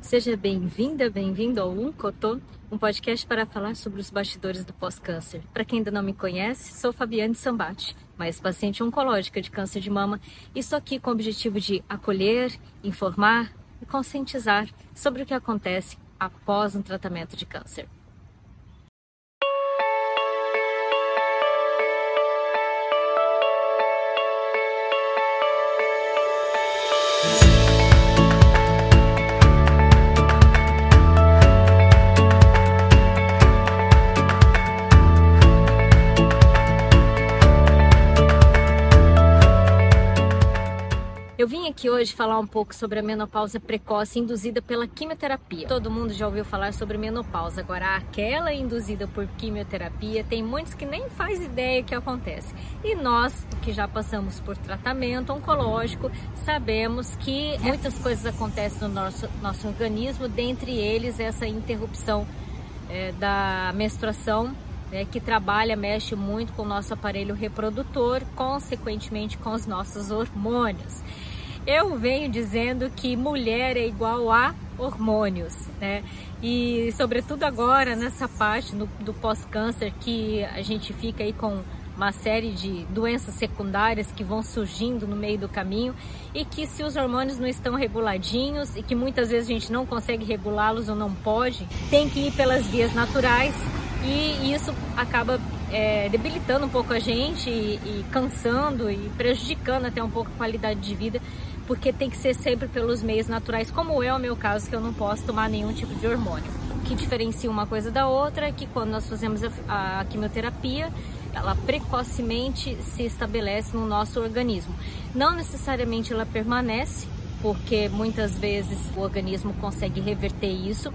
Seja bem-vinda, bem-vindo ao Um Cotô, um podcast para falar sobre os bastidores do pós-câncer. Para quem ainda não me conhece, sou Fabiane Sambate, mais paciente oncológica de câncer de mama e estou aqui com o objetivo de acolher, informar e conscientizar sobre o que acontece após um tratamento de câncer. Eu vim aqui hoje falar um pouco sobre a menopausa precoce induzida pela quimioterapia. Todo mundo já ouviu falar sobre menopausa, agora aquela induzida por quimioterapia, tem muitos que nem faz ideia que acontece. E nós, que já passamos por tratamento oncológico, sabemos que muitas coisas acontecem no nosso, nosso organismo, dentre eles essa interrupção é, da menstruação né, que trabalha, mexe muito com o nosso aparelho reprodutor, consequentemente com os nossos hormônios. Eu venho dizendo que mulher é igual a hormônios, né? E sobretudo agora nessa parte do, do pós-câncer que a gente fica aí com uma série de doenças secundárias que vão surgindo no meio do caminho e que se os hormônios não estão reguladinhos e que muitas vezes a gente não consegue regulá-los ou não pode, tem que ir pelas vias naturais e isso acaba é, debilitando um pouco a gente e, e cansando e prejudicando até um pouco a qualidade de vida porque tem que ser sempre pelos meios naturais, como é o meu caso, que eu não posso tomar nenhum tipo de hormônio. O que diferencia uma coisa da outra é que quando nós fazemos a, a quimioterapia, ela precocemente se estabelece no nosso organismo. Não necessariamente ela permanece, porque muitas vezes o organismo consegue reverter isso,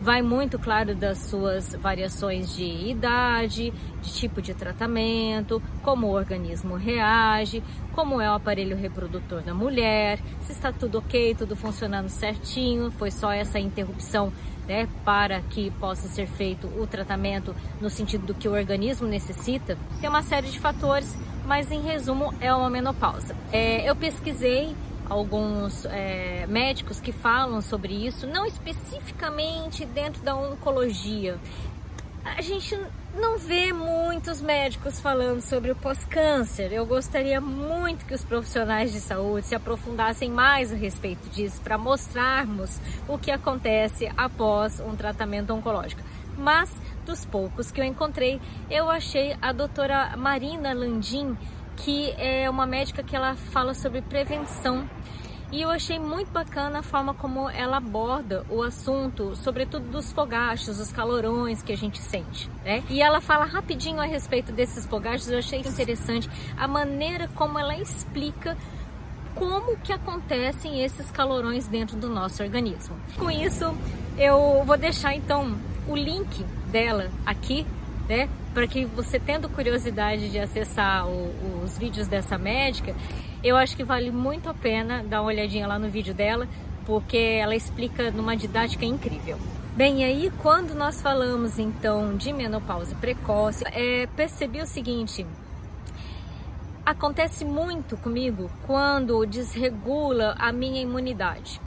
Vai muito, claro, das suas variações de idade, de tipo de tratamento, como o organismo reage, como é o aparelho reprodutor da mulher, se está tudo ok, tudo funcionando certinho, foi só essa interrupção né, para que possa ser feito o tratamento no sentido do que o organismo necessita. Tem uma série de fatores, mas em resumo é uma menopausa. É, eu pesquisei alguns é, médicos que falam sobre isso, não especificamente dentro da oncologia. A gente não vê muitos médicos falando sobre o pós-câncer. Eu gostaria muito que os profissionais de saúde se aprofundassem mais a respeito disso para mostrarmos o que acontece após um tratamento oncológico. Mas dos poucos que eu encontrei, eu achei a doutora Marina Landim que é uma médica que ela fala sobre prevenção. E eu achei muito bacana a forma como ela aborda o assunto, sobretudo dos fogachos, os calorões que a gente sente, né? E ela fala rapidinho a respeito desses fogachos, eu achei interessante a maneira como ela explica como que acontecem esses calorões dentro do nosso organismo. Com isso, eu vou deixar então o link dela aqui né? Para que você tendo curiosidade de acessar o, os vídeos dessa médica, eu acho que vale muito a pena dar uma olhadinha lá no vídeo dela, porque ela explica numa didática incrível. Bem, aí quando nós falamos então de menopausa precoce, é, percebi o seguinte, acontece muito comigo quando desregula a minha imunidade.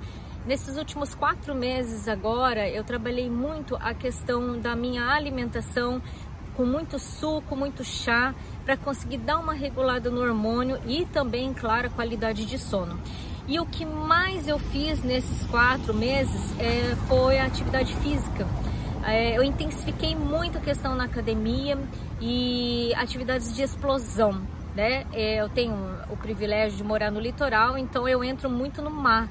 Nesses últimos quatro meses agora, eu trabalhei muito a questão da minha alimentação, com muito suco, muito chá, para conseguir dar uma regulada no hormônio e também, claro, a qualidade de sono. E o que mais eu fiz nesses quatro meses é, foi a atividade física. É, eu intensifiquei muito a questão na academia e atividades de explosão. Né? É, eu tenho o privilégio de morar no litoral, então eu entro muito no mar.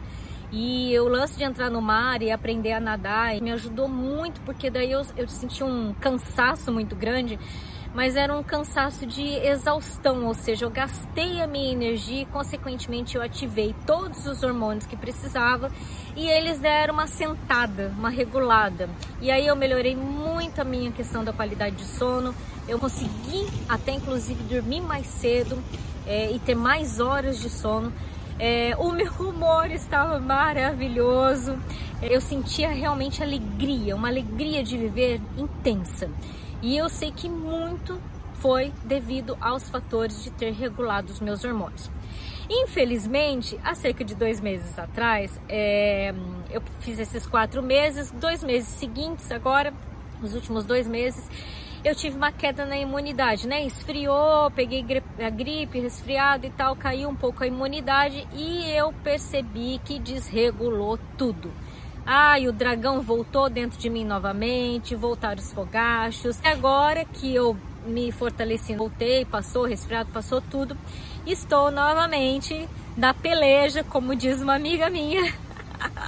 E o lance de entrar no mar e aprender a nadar me ajudou muito, porque daí eu, eu senti um cansaço muito grande, mas era um cansaço de exaustão, ou seja, eu gastei a minha energia e, consequentemente, eu ativei todos os hormônios que precisava e eles deram uma sentada, uma regulada. E aí eu melhorei muito a minha questão da qualidade de sono, eu consegui até inclusive dormir mais cedo é, e ter mais horas de sono é, o meu humor estava maravilhoso. Eu sentia realmente alegria, uma alegria de viver intensa. E eu sei que muito foi devido aos fatores de ter regulado os meus hormônios. Infelizmente, há cerca de dois meses atrás, é, eu fiz esses quatro meses, dois meses seguintes agora, os últimos dois meses, eu tive uma queda na imunidade, né? Esfriou, peguei a gripe, resfriado e tal, caiu um pouco a imunidade e eu percebi que desregulou tudo. E o dragão voltou dentro de mim novamente, voltaram os fogachos. Agora que eu me fortaleci, voltei, passou resfriado, passou tudo, estou novamente na peleja, como diz uma amiga minha,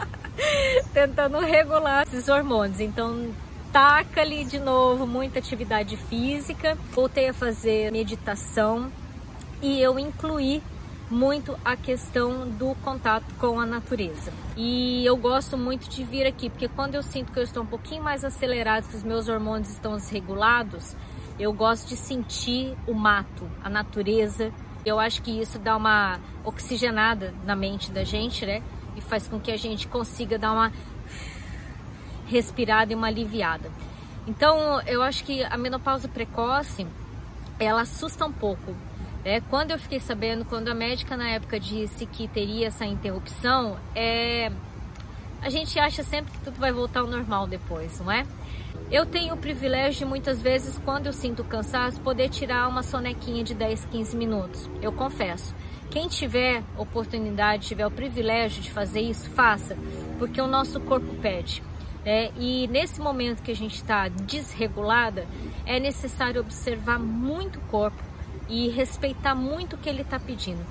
tentando regular esses hormônios. Então, taca ali de novo muita atividade física, voltei a fazer meditação e eu incluí muito a questão do contato com a natureza. E eu gosto muito de vir aqui, porque quando eu sinto que eu estou um pouquinho mais acelerado, que os meus hormônios estão desregulados, eu gosto de sentir o mato, a natureza. Eu acho que isso dá uma oxigenada na mente da gente, né? E faz com que a gente consiga dar uma respirada e uma aliviada. Então, eu acho que a menopausa precoce, ela assusta um pouco. É, quando eu fiquei sabendo, quando a médica na época disse que teria essa interrupção, é, a gente acha sempre que tudo vai voltar ao normal depois, não é? Eu tenho o privilégio de muitas vezes, quando eu sinto cansaço, poder tirar uma sonequinha de 10, 15 minutos. Eu confesso. Quem tiver oportunidade, tiver o privilégio de fazer isso, faça, porque o nosso corpo pede. É, e nesse momento que a gente está desregulada, é necessário observar muito o corpo e respeitar muito o que ele está pedindo.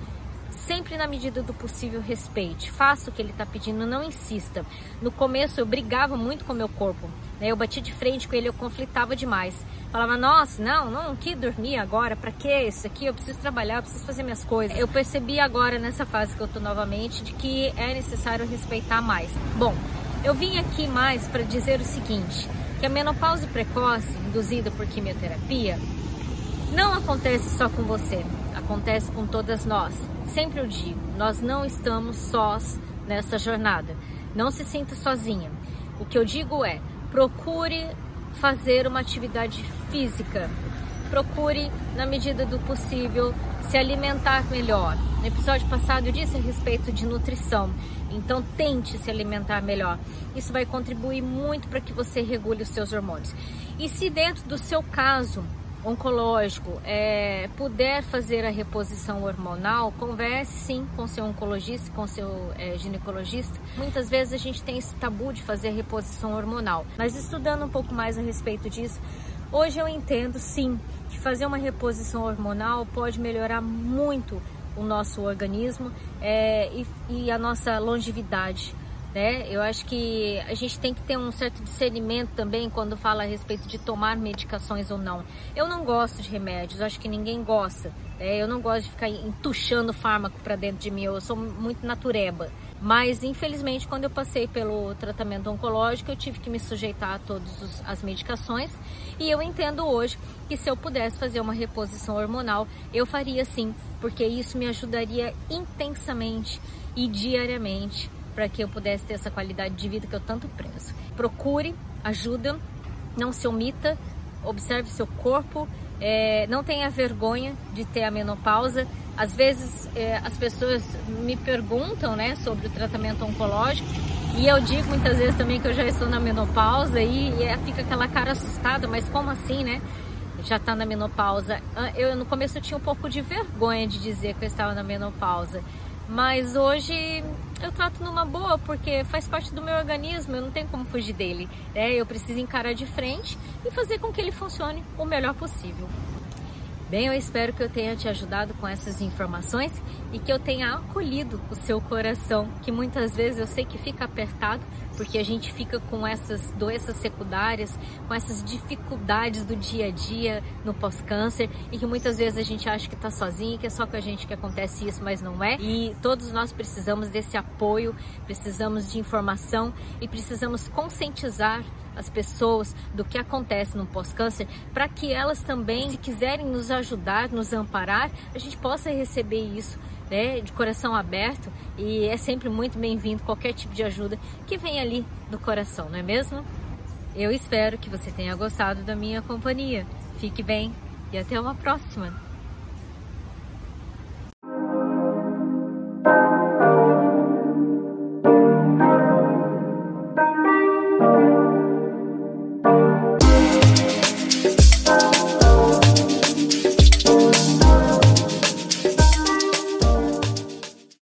Sempre na medida do possível respeite, faça o que ele está pedindo, não insista. No começo eu brigava muito com o meu corpo, né? eu batia de frente com ele, eu conflitava demais. Falava, nossa, não, não, que dormir agora, para que isso aqui? Eu preciso trabalhar, eu preciso fazer minhas coisas. Eu percebi agora nessa fase que eu tô novamente de que é necessário respeitar mais. Bom, eu vim aqui mais para dizer o seguinte, que a menopausa precoce induzida por quimioterapia não acontece só com você, acontece com todas nós. Sempre eu digo, nós não estamos sós nessa jornada. Não se sinta sozinha. O que eu digo é, procure fazer uma atividade física. Procure, na medida do possível, se alimentar melhor. No episódio passado eu disse a respeito de nutrição. Então tente se alimentar melhor. Isso vai contribuir muito para que você regule os seus hormônios. E se dentro do seu caso oncológico é, puder fazer a reposição hormonal, converse sim com seu oncologista, com seu é, ginecologista. Muitas vezes a gente tem esse tabu de fazer a reposição hormonal, mas estudando um pouco mais a respeito disso, hoje eu entendo sim que fazer uma reposição hormonal pode melhorar muito o nosso organismo é, e, e a nossa longevidade né? Eu acho que a gente tem que ter um certo discernimento também quando fala a respeito de tomar medicações ou não. Eu não gosto de remédios, acho que ninguém gosta. Né? Eu não gosto de ficar entuchando fármaco para dentro de mim, eu sou muito natureba. Mas infelizmente, quando eu passei pelo tratamento oncológico, eu tive que me sujeitar a todas as medicações. E eu entendo hoje que se eu pudesse fazer uma reposição hormonal, eu faria sim, porque isso me ajudaria intensamente e diariamente para que eu pudesse ter essa qualidade de vida que eu tanto prezo. Procure ajuda, não se omita, observe seu corpo, é, não tenha vergonha de ter a menopausa. Às vezes é, as pessoas me perguntam né, sobre o tratamento oncológico e eu digo muitas vezes também que eu já estou na menopausa e, e é, fica aquela cara assustada, mas como assim, né? Já está na menopausa. Ah, eu no começo eu tinha um pouco de vergonha de dizer que eu estava na menopausa. Mas hoje eu trato numa boa porque faz parte do meu organismo, eu não tenho como fugir dele. Né? Eu preciso encarar de frente e fazer com que ele funcione o melhor possível. Bem, eu espero que eu tenha te ajudado com essas informações e que eu tenha acolhido o seu coração, que muitas vezes eu sei que fica apertado, porque a gente fica com essas doenças secundárias, com essas dificuldades do dia a dia no pós-câncer e que muitas vezes a gente acha que está sozinho, que é só com a gente que acontece isso, mas não é. E todos nós precisamos desse apoio, precisamos de informação e precisamos conscientizar as pessoas do que acontece no pós-câncer, para que elas também, se quiserem nos ajudar, nos amparar, a gente possa receber isso né, de coração aberto e é sempre muito bem-vindo qualquer tipo de ajuda que vem ali do coração, não é mesmo? Eu espero que você tenha gostado da minha companhia. Fique bem e até uma próxima!